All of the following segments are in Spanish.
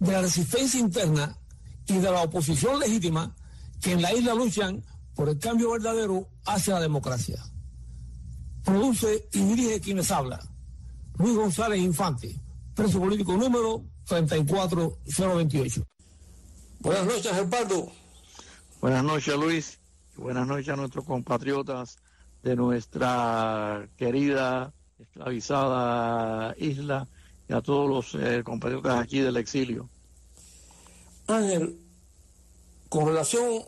de la resistencia interna y de la oposición legítima que en la isla luchan por el cambio verdadero hacia la democracia. Produce y dirige quienes habla. Luis González Infante, preso político número 34028. Buenas noches, Gerpardo. Buenas noches, Luis. Buenas noches a nuestros compatriotas de nuestra querida, esclavizada isla y a todos los eh, compatriotas aquí del exilio. Ángel, con relación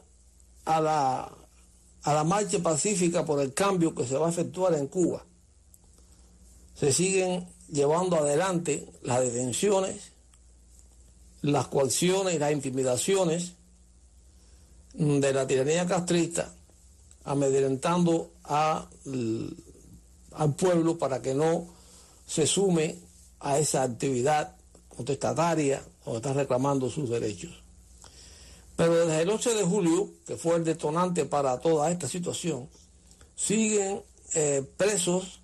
a la, a la marcha pacífica por el cambio que se va a efectuar en Cuba, se siguen llevando adelante las detenciones, las coacciones y las intimidaciones de la tiranía castrista, amedrentando a, al pueblo para que no se sume a esa actividad contestataria o está reclamando sus derechos. Pero desde el 8 de julio, que fue el detonante para toda esta situación, siguen eh, presos,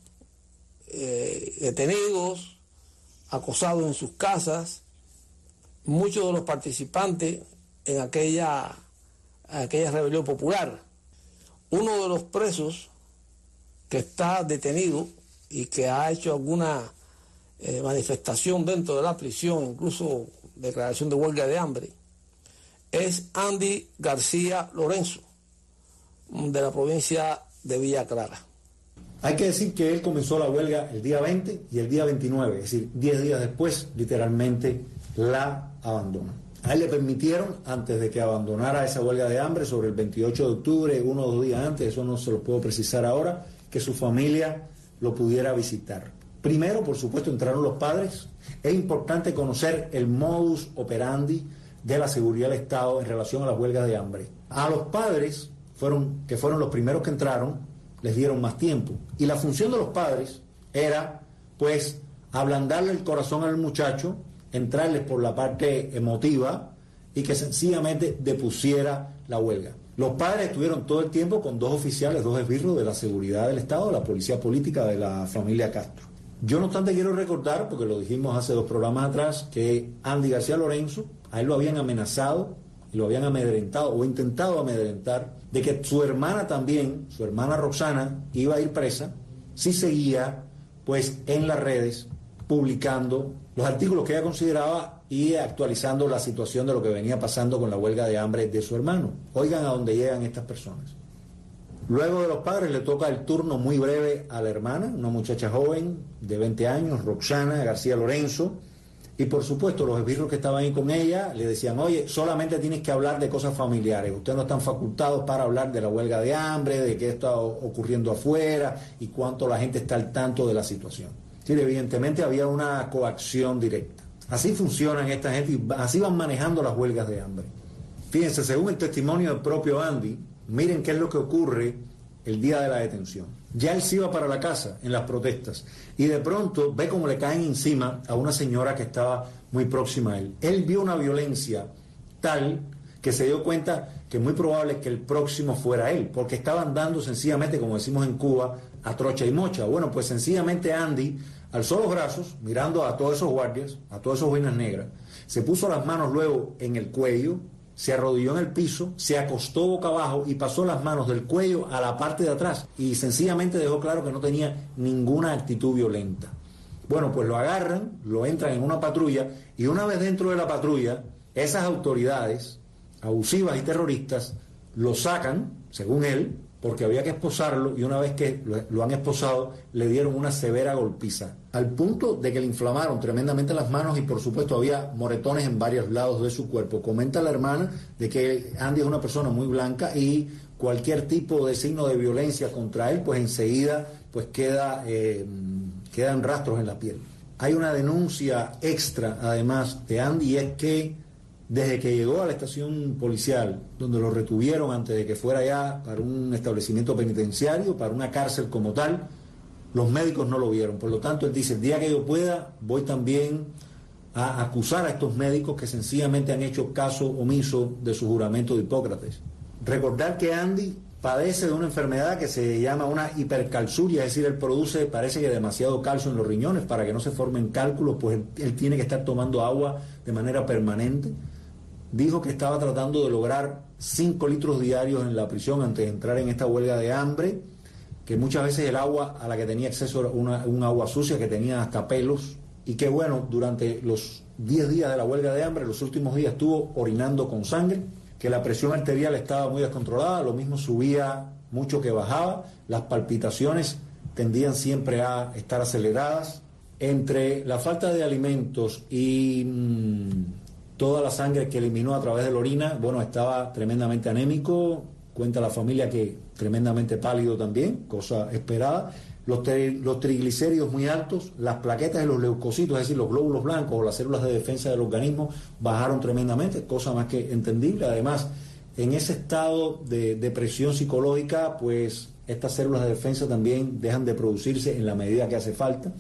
eh, detenidos, acosados en sus casas, muchos de los participantes en aquella, aquella rebelión popular. Uno de los presos que está detenido y que ha hecho alguna eh, manifestación dentro de la prisión, incluso declaración de huelga de hambre, es Andy García Lorenzo, de la provincia de Villa Clara. Hay que decir que él comenzó la huelga el día 20 y el día 29, es decir, 10 días después, literalmente, la abandonó. A él le permitieron, antes de que abandonara esa huelga de hambre, sobre el 28 de octubre, uno o dos días antes, eso no se lo puedo precisar ahora, que su familia lo pudiera visitar. Primero, por supuesto, entraron los padres. Es importante conocer el modus operandi de la seguridad del Estado en relación a las huelgas de hambre. A los padres, fueron, que fueron los primeros que entraron, les dieron más tiempo. Y la función de los padres era, pues, ablandarle el corazón al muchacho, entrarles por la parte emotiva y que sencillamente depusiera la huelga. Los padres estuvieron todo el tiempo con dos oficiales, dos esbirros de la seguridad del Estado, la policía política de la familia Castro. Yo no obstante quiero recordar, porque lo dijimos hace dos programas atrás, que Andy García Lorenzo, a él lo habían amenazado y lo habían amedrentado o intentado amedrentar de que su hermana también, su hermana Roxana, iba a ir presa si seguía pues en las redes publicando los artículos que ella consideraba y actualizando la situación de lo que venía pasando con la huelga de hambre de su hermano. Oigan a dónde llegan estas personas. Luego de los padres le toca el turno muy breve a la hermana, una muchacha joven de 20 años, Roxana García Lorenzo, y por supuesto, los esbirros que estaban ahí con ella le decían, oye, solamente tienes que hablar de cosas familiares. Ustedes no están facultados para hablar de la huelga de hambre, de qué está ocurriendo afuera y cuánto la gente está al tanto de la situación. Sí, evidentemente había una coacción directa. Así funcionan esta gente y así van manejando las huelgas de hambre. Fíjense, según el testimonio del propio Andy, miren qué es lo que ocurre el día de la detención. Ya él se iba para la casa en las protestas y de pronto ve cómo le caen encima a una señora que estaba muy próxima a él. Él vio una violencia tal que se dio cuenta que muy probable que el próximo fuera él, porque estaban dando sencillamente, como decimos en Cuba, a trocha y mocha. Bueno, pues sencillamente Andy alzó los brazos, mirando a todos esos guardias, a todos esos vainas negras, se puso las manos luego en el cuello, se arrodilló en el piso, se acostó boca abajo y pasó las manos del cuello a la parte de atrás y sencillamente dejó claro que no tenía ninguna actitud violenta. Bueno, pues lo agarran, lo entran en una patrulla y una vez dentro de la patrulla, esas autoridades abusivas y terroristas lo sacan, según él, porque había que esposarlo y una vez que lo, han esposado le dieron una severa golpiza, al punto de que le inflamaron tremendamente las manos y por supuesto había moretones en varios lados de su cuerpo. Comenta la hermana de que Andy es una persona muy blanca y cualquier tipo de signo de violencia contra él pues enseguida pues queda, eh, quedan rastros en la piel. Hay una denuncia extra además de Andy y es que desde que llegó a la estación policial, donde lo retuvieron antes de que fuera ya para un establecimiento penitenciario, para una cárcel como tal, los médicos no lo vieron. Por lo tanto, él dice, el día que yo pueda, voy también a acusar a estos médicos que sencillamente han hecho caso omiso de su juramento de Hipócrates. Recordar que Andy padece de una enfermedad que se llama una hipercalzuria, es decir, él produce, parece que demasiado calcio en los riñones para que no se formen cálculos, pues él, tiene que estar tomando agua de manera permanente. Dijo que estaba tratando de lograr 5 litros diarios en la prisión antes de entrar en esta huelga de hambre, que muchas veces el agua a la que tenía acceso era una, un agua sucia que tenía hasta pelos y que bueno, durante los 10 días de la huelga de hambre, los últimos días estuvo orinando con sangre, que la presión arterial estaba muy descontrolada, lo mismo subía mucho que bajaba, las palpitaciones tendían siempre a estar aceleradas. Entre la falta de alimentos y mm, toda la sangre que eliminó a través de la orina, bueno, estaba tremendamente anémico, cuenta la familia que tremendamente pálido también, cosa esperada, los, triglicéridos muy altos, las plaquetas de los leucocitos, es decir, los glóbulos blancos o las células de defensa del organismo bajaron tremendamente, cosa más que entendible. Además, en ese estado de depresión psicológica, pues estas células de defensa también dejan de producirse en la medida que hace falta.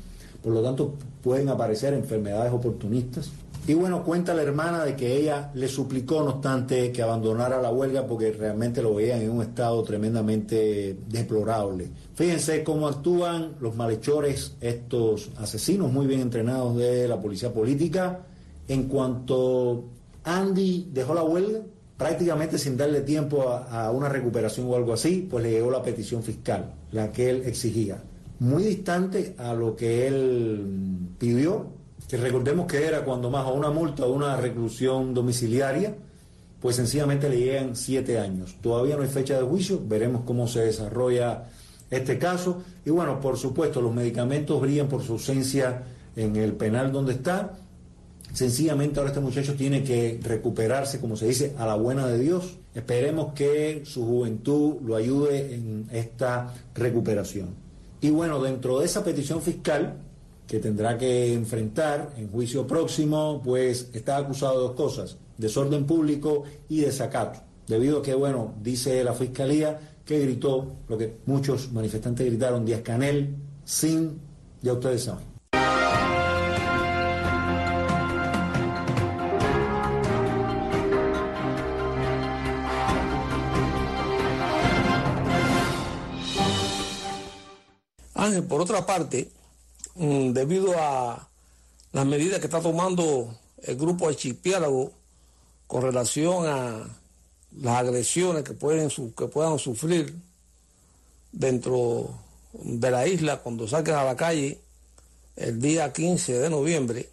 Por lo tanto, pueden aparecer enfermedades oportunistas y bueno, cuenta la hermana de que ella le suplicó, no obstante, que abandonara la huelga porque realmente lo veían en un estado tremendamente deplorable. Fíjense cómo actúan los malhechores, estos asesinos muy bien entrenados de la policía política. En cuanto Andy dejó la huelga, prácticamente sin darle tiempo a, a una recuperación o algo así, pues le llegó la petición fiscal, la que él exigía. Muy distante a lo que él pidió que recordemos que era cuando más a una multa o una reclusión domiciliaria, pues sencillamente le llegan siete años. Todavía no hay fecha de juicio, veremos cómo se desarrolla este caso. Y bueno, por supuesto, los medicamentos brillan por su ausencia en el penal donde está. Sencillamente ahora este muchacho tiene que recuperarse, como se dice, a la buena de Dios. Esperemos que su juventud lo ayude en esta recuperación. Y bueno, dentro de esa petición fiscal, que tendrá que enfrentar en juicio próximo, pues está acusado de dos cosas, desorden público y desacato, debido a que, bueno, dice la Fiscalía que gritó lo que muchos manifestantes gritaron, Díaz Canel, sin, ya ustedes saben. Ángel, por otra parte, debido a las medidas que está tomando el grupo archipiélago con relación a las agresiones que, pueden, que puedan sufrir dentro de la isla cuando salgan a la calle el día 15 de noviembre,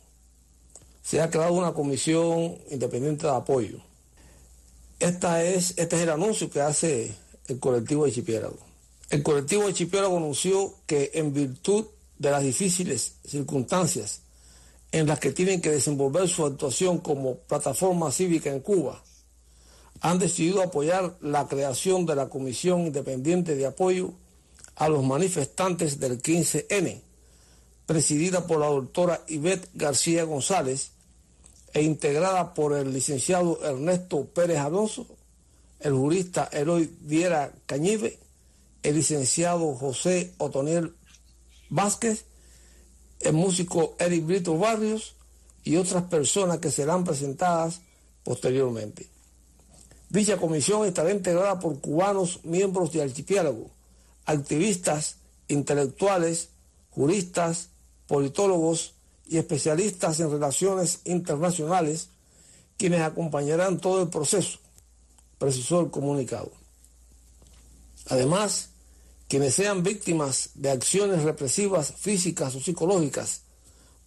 se ha creado una comisión independiente de apoyo. Esta es, este es el anuncio que hace el colectivo archipiélago. El colectivo archipiélago anunció que en virtud de las difíciles circunstancias en las que tienen que desenvolver su actuación como plataforma cívica en Cuba, han decidido apoyar la creación de la Comisión Independiente de Apoyo a los manifestantes del 15N, presidida por la doctora Ivette García González e integrada por el licenciado Ernesto Pérez Alonso, el jurista Eloy Viera Cañive, el licenciado José Otoniel Vázquez, el músico Eric Brito Barrios y otras personas que serán presentadas posteriormente. Dicha comisión estará integrada por cubanos miembros de archipiélago, activistas, intelectuales, juristas, politólogos y especialistas en relaciones internacionales, quienes acompañarán todo el proceso, precisó el comunicado. Además, quienes sean víctimas de acciones represivas físicas o psicológicas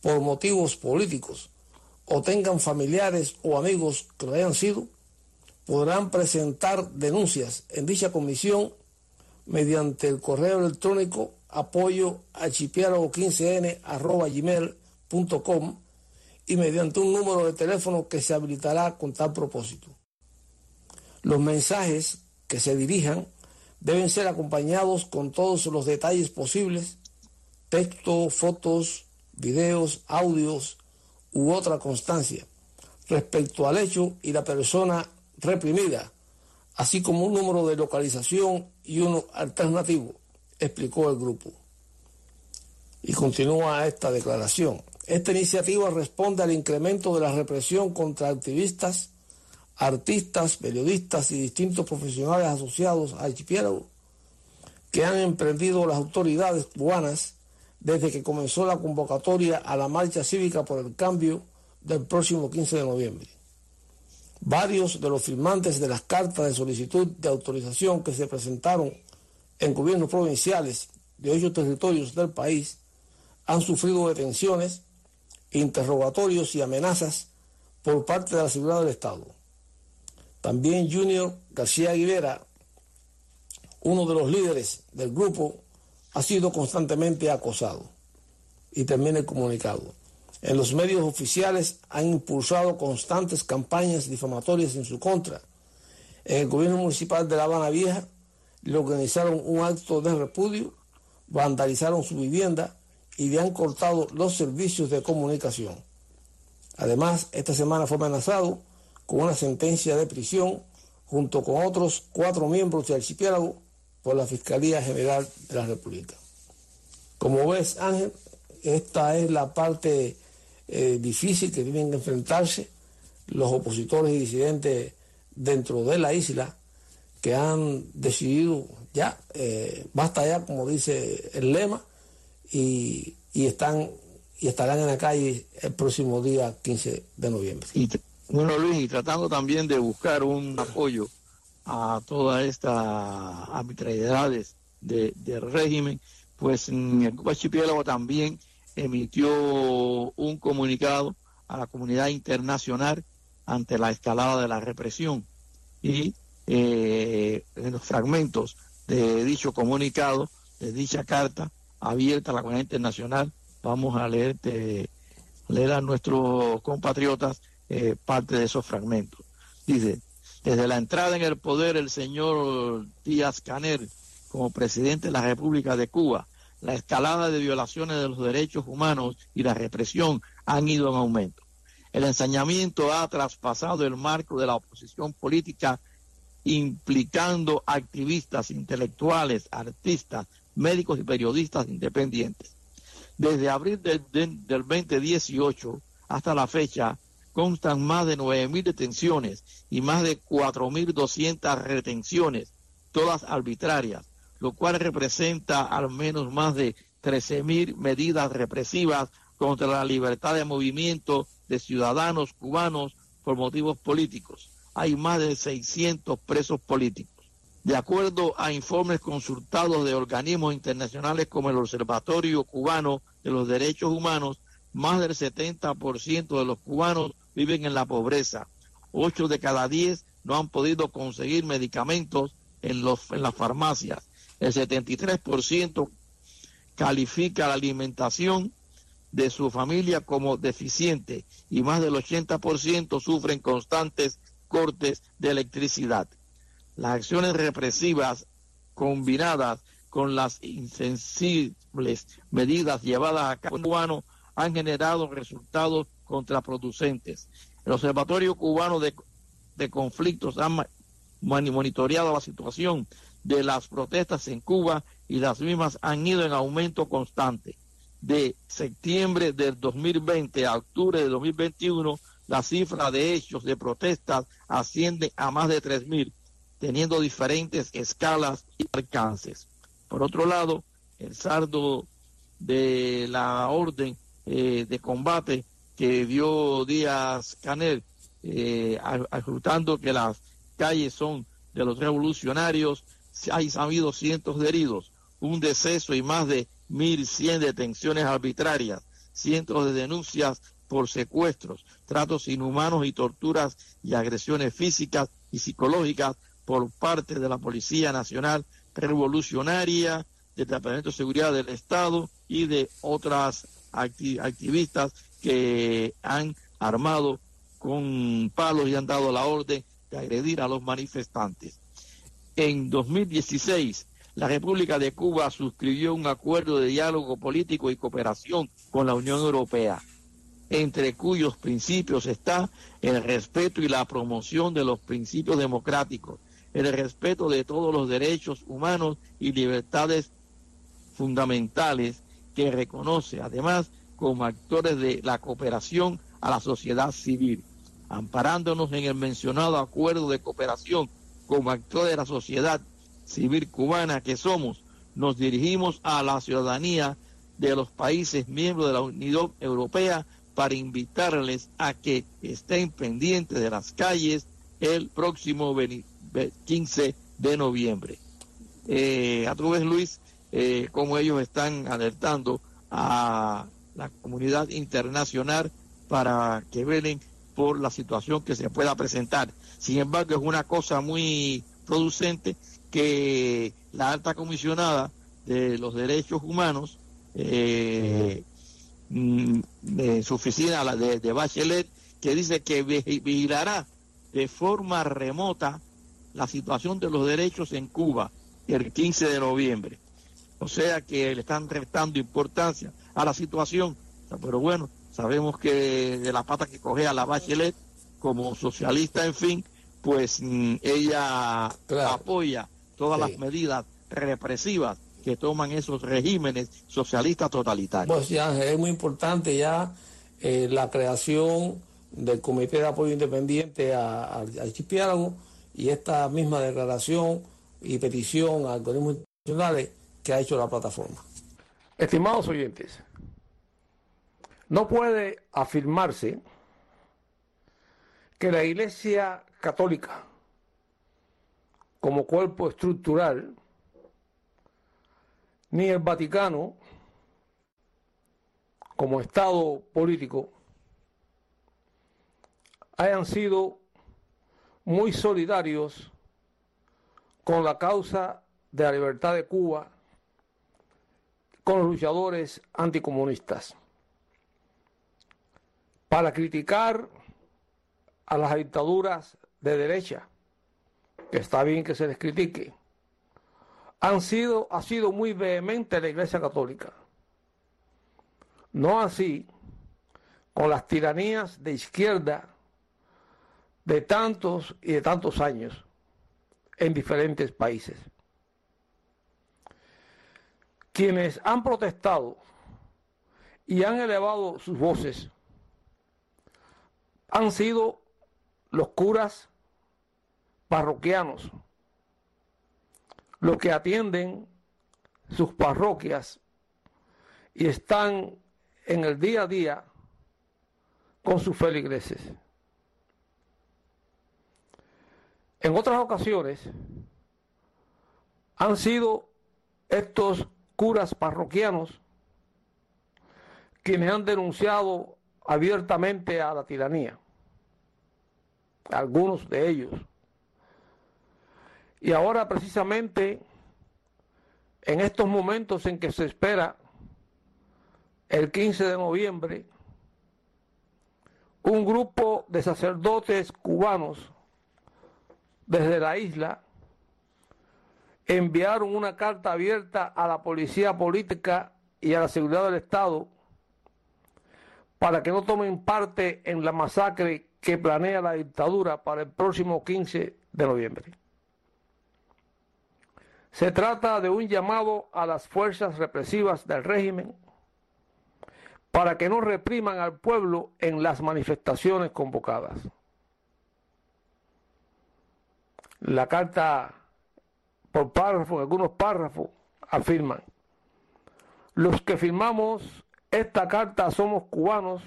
por motivos políticos o tengan familiares o amigos que lo hayan sido, podrán presentar denuncias en dicha comisión mediante el correo electrónico apoyo archipiélago 15n gmail.com y mediante un número de teléfono que se habilitará con tal propósito. Los mensajes que se dirijan deben ser acompañados con todos los detalles posibles, texto, fotos, videos, audios u otra constancia, respecto al hecho y la persona reprimida, así como un número de localización y uno alternativo, explicó el grupo. Y continúa esta declaración. Esta iniciativa responde al incremento de la represión contra activistas, artistas, periodistas y distintos profesionales asociados al archipiélago que han emprendido las autoridades cubanas desde que comenzó la convocatoria a la marcha cívica por el cambio del próximo 15 de noviembre. Varios de los firmantes de las cartas de solicitud de autorización que se presentaron en gobiernos provinciales de ocho territorios del país han sufrido detenciones, interrogatorios y amenazas por parte de la seguridad del Estado. También Junior García Aguilera, uno de los líderes del grupo, ha sido constantemente acosado. Y termina el comunicado. En los medios oficiales han impulsado constantes campañas difamatorias en su contra. En el gobierno municipal de La Habana Vieja le organizaron un acto de repudio, vandalizaron su vivienda y le han cortado los servicios de comunicación. Además, esta semana fue amenazado con una sentencia de prisión junto con otros cuatro miembros del archipiélago por la Fiscalía General de la República. Como ves, Ángel, esta es la parte eh, difícil que tienen que enfrentarse los opositores y disidentes dentro de la isla que han decidido ya, eh, basta ya, como dice el lema, y, están y estarán en la calle el próximo día 15 de noviembre. Bueno, Luis, y tratando también de buscar un apoyo a todas estas arbitrariedades de, régimen, pues el archipiélago también emitió un comunicado a la comunidad internacional ante la escalada de la represión. Y eh, en los fragmentos de dicho comunicado, de dicha carta abierta a la comunidad internacional, vamos a leer, leer a nuestros compatriotas eh, parte de esos fragmentos. Dice, desde la entrada en el poder el señor Díaz Canel como presidente de la República de Cuba, la escalada de violaciones de los derechos humanos y la represión han ido en aumento. El ensañamiento ha traspasado el marco de la oposición política implicando activistas, intelectuales, artistas, médicos y periodistas independientes. Desde abril del, del 2018 hasta la fecha, constan más de 9.000 detenciones y más de 4.200 retenciones, todas arbitrarias, lo cual representa al menos más de 13.000 medidas represivas contra la libertad de movimiento de ciudadanos cubanos por motivos políticos. Hay más de 600 presos políticos. De acuerdo a informes consultados de organismos internacionales como el Observatorio Cubano de los Derechos Humanos, más del 70% de los cubanos viven en la pobreza. Ocho de cada diez no han podido conseguir medicamentos en, los, en las farmacias. El 73% califica la alimentación de su familia como deficiente y más del 80% sufren constantes cortes de electricidad. Las acciones represivas combinadas con las insensibles medidas llevadas a cabo cubano han generado resultados contraproducentes. El Observatorio Cubano de, de Conflictos ha monitoreado la situación de las protestas en Cuba y las mismas han ido en aumento constante. De septiembre del 2020 a octubre de 2021, la cifra de hechos de protestas asciende a más de 3.000, teniendo diferentes escalas y alcances. Por otro lado, el saldo de la orden eh, de combate que dio Díaz Canel, eh, que las calles son de los revolucionarios, hay habido cientos de heridos, un deceso y más de 1.100 detenciones arbitrarias, cientos de denuncias por secuestros, tratos inhumanos y torturas y agresiones físicas y psicológicas por parte de la Policía Nacional Revolucionaria, del Departamento de Seguridad del Estado y de otras activistas que han armado con palos y han dado la orden de agredir a los manifestantes. En 2016, la República de Cuba suscribió un acuerdo de diálogo político y cooperación con la Unión Europea. entre cuyos principios está el respeto y la promoción de los principios democráticos, el respeto de todos los derechos humanos y libertades fundamentales que reconoce además como actores de la cooperación a la sociedad civil, amparándonos en el mencionado acuerdo de cooperación como actores de la sociedad civil cubana que somos, nos dirigimos a la ciudadanía de los países miembros de la Unión Europea para invitarles a que estén pendientes de las calles el próximo 15 de noviembre. Eh, a tu vez, Luis, eh, cómo ellos están alertando a la comunidad internacional para que velen por la situación que se pueda presentar. Sin embargo, es una cosa muy producente que la alta comisionada de los derechos humanos, eh, mm, su oficina la de, de Bachelet, que dice que vigilará de forma remota la situación de los derechos en Cuba el 15 de noviembre. O sea que le están restando importancia a la situación. Pero bueno, sabemos que de la pata que coge a la Bachelet como socialista, en fin, pues mm, ella apoya todas las medidas represivas que toman esos regímenes socialistas totalitarios. Pues ya es muy importante ya eh, la creación del Comité de Apoyo Independiente al archipiélago y esta misma declaración y petición a organismos internacionales que ha hecho la plataforma. Estimados oyentes, no puede afirmarse que la Iglesia Católica como cuerpo estructural, ni el Vaticano como Estado político hayan sido muy solidarios con la causa de la libertad de Cuba, con los luchadores anticomunistas, para criticar a las dictaduras de derecha que está bien que se les critique, han sido, ha sido muy vehemente la Iglesia Católica. No así con las tiranías de izquierda de tantos y de tantos años en diferentes países. Quienes han protestado y han elevado sus voces han sido los curas parroquianos, los que atienden sus parroquias y están en el día a día con sus feligreses. En otras ocasiones han sido estos curas parroquianos quienes han denunciado abiertamente a la tiranía, algunos de ellos. Y ahora precisamente en estos momentos en que se espera el 15 de noviembre, un grupo de sacerdotes cubanos desde la isla enviaron una carta abierta a la policía política y a la seguridad del Estado para que no tomen parte en la masacre que planea la dictadura para el próximo 15 de noviembre. Se trata de un llamado a las fuerzas represivas del régimen para que no repriman al pueblo en las manifestaciones convocadas. La carta por párrafo, algunos párrafos, afirman, los que firmamos esta carta somos cubanos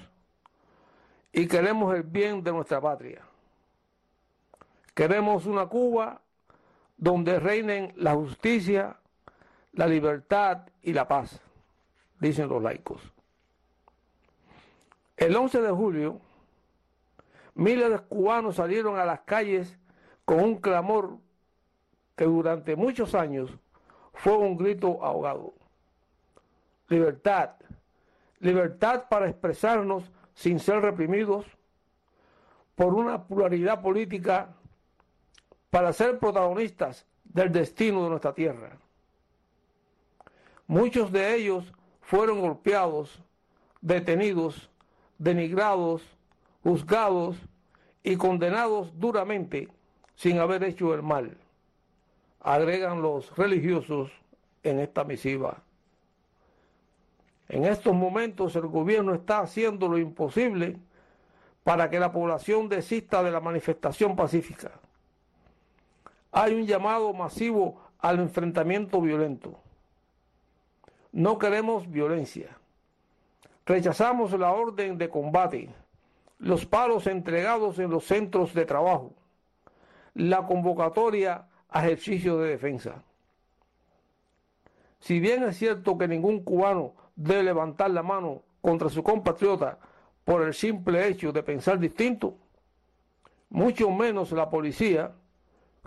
y queremos el bien de nuestra patria. Queremos una Cuba donde reinen la justicia, la libertad y la paz, dicen los laicos. El 11 de julio, miles de cubanos salieron a las calles con un clamor que durante muchos años fue un grito ahogado. Libertad, libertad para expresarnos sin ser reprimidos por una pluralidad política para ser protagonistas del destino de nuestra tierra. Muchos de ellos fueron golpeados, detenidos, denigrados, juzgados y condenados duramente sin haber hecho el mal, agregan los religiosos en esta misiva. En estos momentos el gobierno está haciendo lo imposible para que la población desista de la manifestación pacífica. Hay un llamado masivo al enfrentamiento violento. No queremos violencia. Rechazamos la orden de combate, los palos entregados en los centros de trabajo, la convocatoria ejercicio de defensa. Si bien es cierto que ningún cubano debe levantar la mano contra su compatriota por el simple hecho de pensar distinto, mucho menos la policía,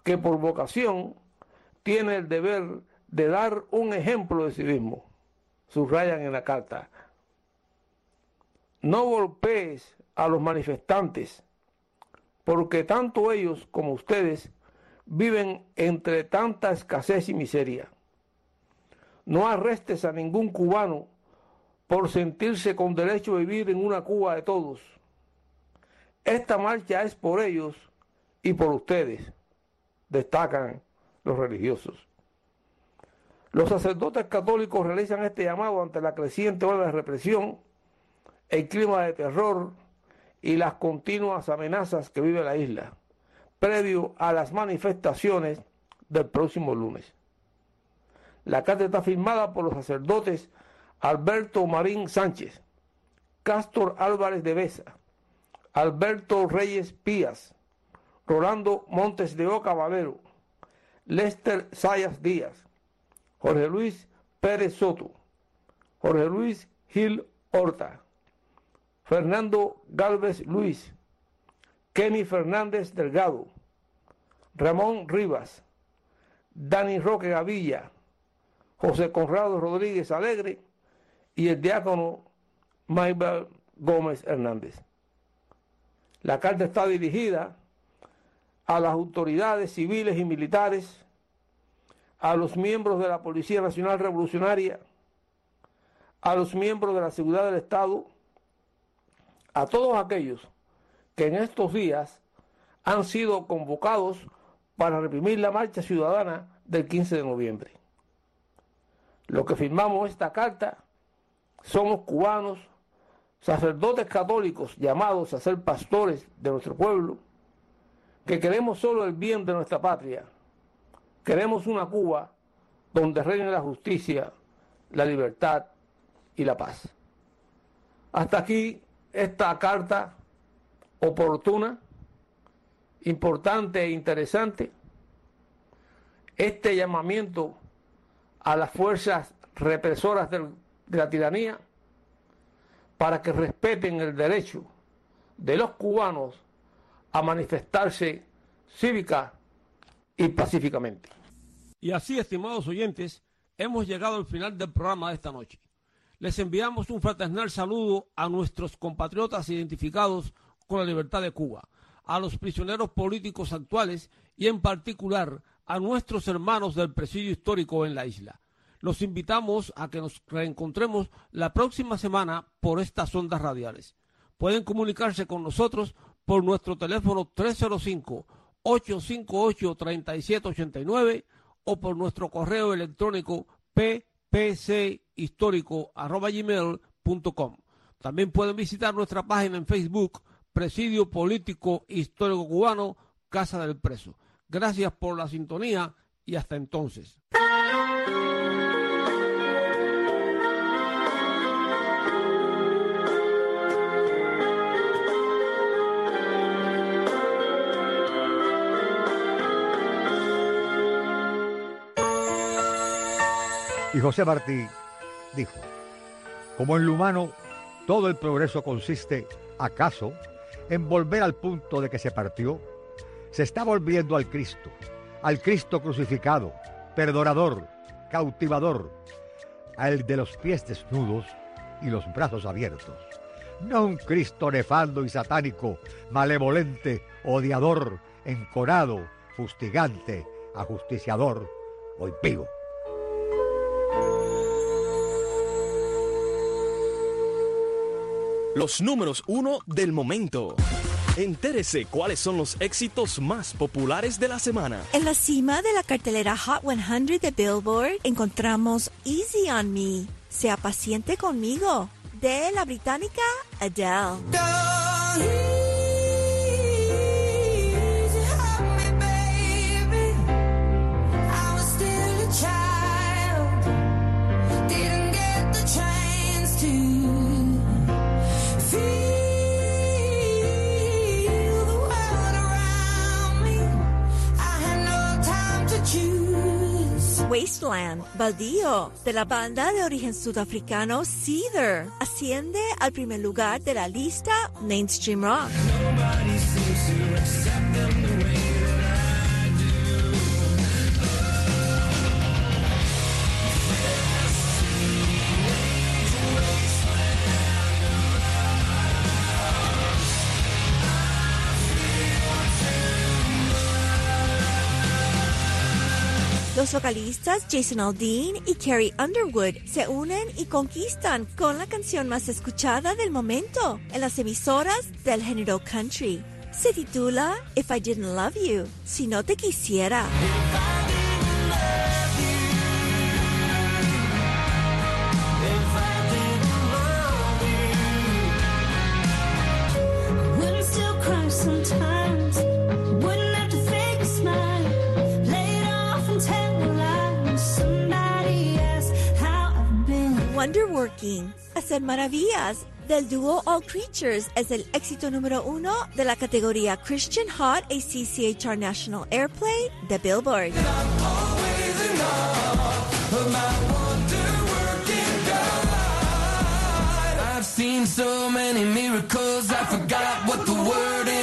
que por vocación tiene el deber de dar un ejemplo de civismo, subrayan en la carta. No golpees a los manifestantes, porque tanto ellos como ustedes viven entre tanta escasez y miseria. No arrestes a ningún cubano por sentirse con derecho a vivir en una Cuba de todos. Esta marcha es por ellos y por ustedes, destacan los religiosos. Los sacerdotes católicos realizan este llamado ante la creciente ola de represión, el clima de terror y las continuas amenazas que vive la isla, previo a las manifestaciones del próximo lunes. La carta está firmada por los sacerdotes Alberto Marín Sánchez, Castor Álvarez de Besa, Alberto Reyes Pías, Rolando Montes de Oca Valero, Lester Sayas Díaz, Jorge Luis Pérez Soto, Jorge Luis Gil Horta, Fernando Galvez Luis, Kenny Fernández Delgado, Ramón Rivas, Dani Roque Gavilla, José Conrado Rodríguez Alegre y el diácono Maybel Gómez Hernández. La carta está dirigida a las autoridades civiles y militares, a los miembros de la Policía Nacional Revolucionaria, a los miembros de la Seguridad del Estado, a todos aquellos que en estos días han sido convocados para reprimir la marcha ciudadana del 15 de noviembre. Los que firmamos esta carta somos cubanos, sacerdotes católicos llamados a ser pastores de nuestro pueblo, que queremos solo el bien de nuestra patria. Queremos una Cuba donde reine la justicia, la libertad y la paz. Hasta aquí esta carta oportuna, importante e interesante, este llamamiento a las fuerzas represoras de la tiranía para que respeten el derecho de los cubanos a manifestarse cívica y pacíficamente. Y así, estimados oyentes, hemos llegado al final del programa de esta noche. Les enviamos un fraternal saludo a nuestros compatriotas identificados con la libertad de Cuba, a los prisioneros políticos actuales y en particular a nuestros hermanos del presidio histórico en la isla. Los invitamos a que nos reencontremos la próxima semana por estas ondas radiales. Pueden comunicarse con nosotros por nuestro teléfono 305-858-3789 o por nuestro correo electrónico ppchistórico.com. También pueden visitar nuestra página en Facebook, Presidio Político Histórico Cubano, Casa del Preso. Gracias por la sintonía y hasta entonces. Y José Martí dijo, como en lo humano todo el progreso consiste, acaso, en volver al punto de que se partió, se está volviendo al Cristo, al Cristo crucificado, perdonador, cautivador, al de los pies desnudos y los brazos abiertos. No un Cristo nefando y satánico, malevolente, odiador, encorado, fustigante, ajusticiador o impío. Los números uno del momento. Entérese cuáles son los éxitos más populares de la semana. En la cima de la cartelera Hot 100 de Billboard encontramos Easy on Me, Sea paciente conmigo, de la británica Adele. Wasteland, Baldío, de la banda de origen sudafricano Cedar, asciende al primer lugar de la lista Mainstream Rock. Los vocalistas Jason Aldean y Carrie Underwood se unen y conquistan con la canción más escuchada del momento en las emisoras del género country. Se titula If I Didn't Love You, si no te quisiera. Wonderworking, hacer maravillas del dúo All Creatures es el éxito número uno de la categoría Christian Hot ACCHR National Airplay de Billboard. I've seen so many miracles, I forgot what the word impossible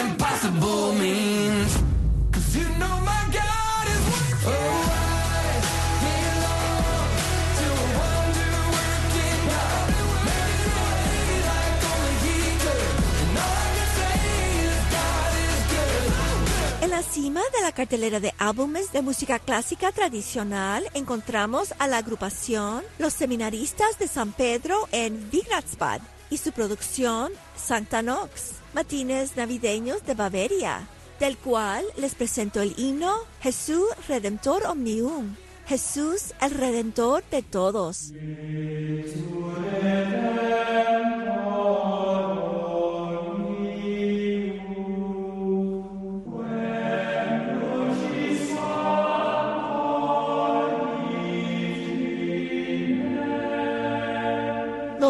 la cima de la cartelera de álbumes de música clásica tradicional encontramos a la agrupación Los Seminaristas de San Pedro en Vigratsbad y su producción Santa Nox, Matines Navideños de Bavaria, del cual les presento el himno Jesús Redentor Omnium, Jesús el Redentor de todos.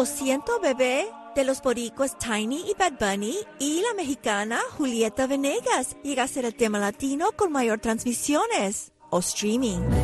Lo siento, bebé, de los boricos Tiny y Bad Bunny y la mexicana Julieta Venegas llega a ser el tema latino con mayor transmisiones o streaming.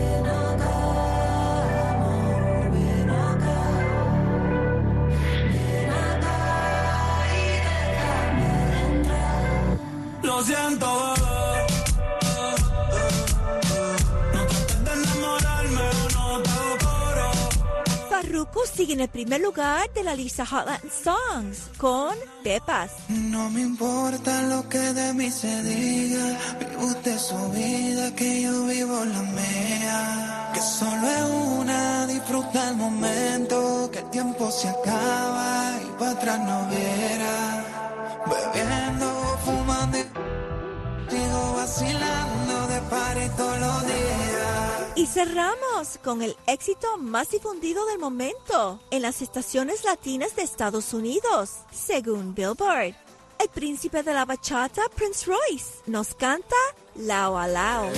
Sigue en el primer lugar de la lista Hot Latin Songs con Pepas. No me importa lo que de mí se diga, vive usted su vida, que yo vivo la mía. Que solo es una, disfruta el momento, que el tiempo se acaba y para atrás no viera. Bebiendo, fumando y digo vacilando de party todos los días. Y cerramos con el éxito más difundido del momento en las estaciones latinas de Estados Unidos, según Billboard. El príncipe de la bachata, Prince Royce, nos canta Lao a Lao.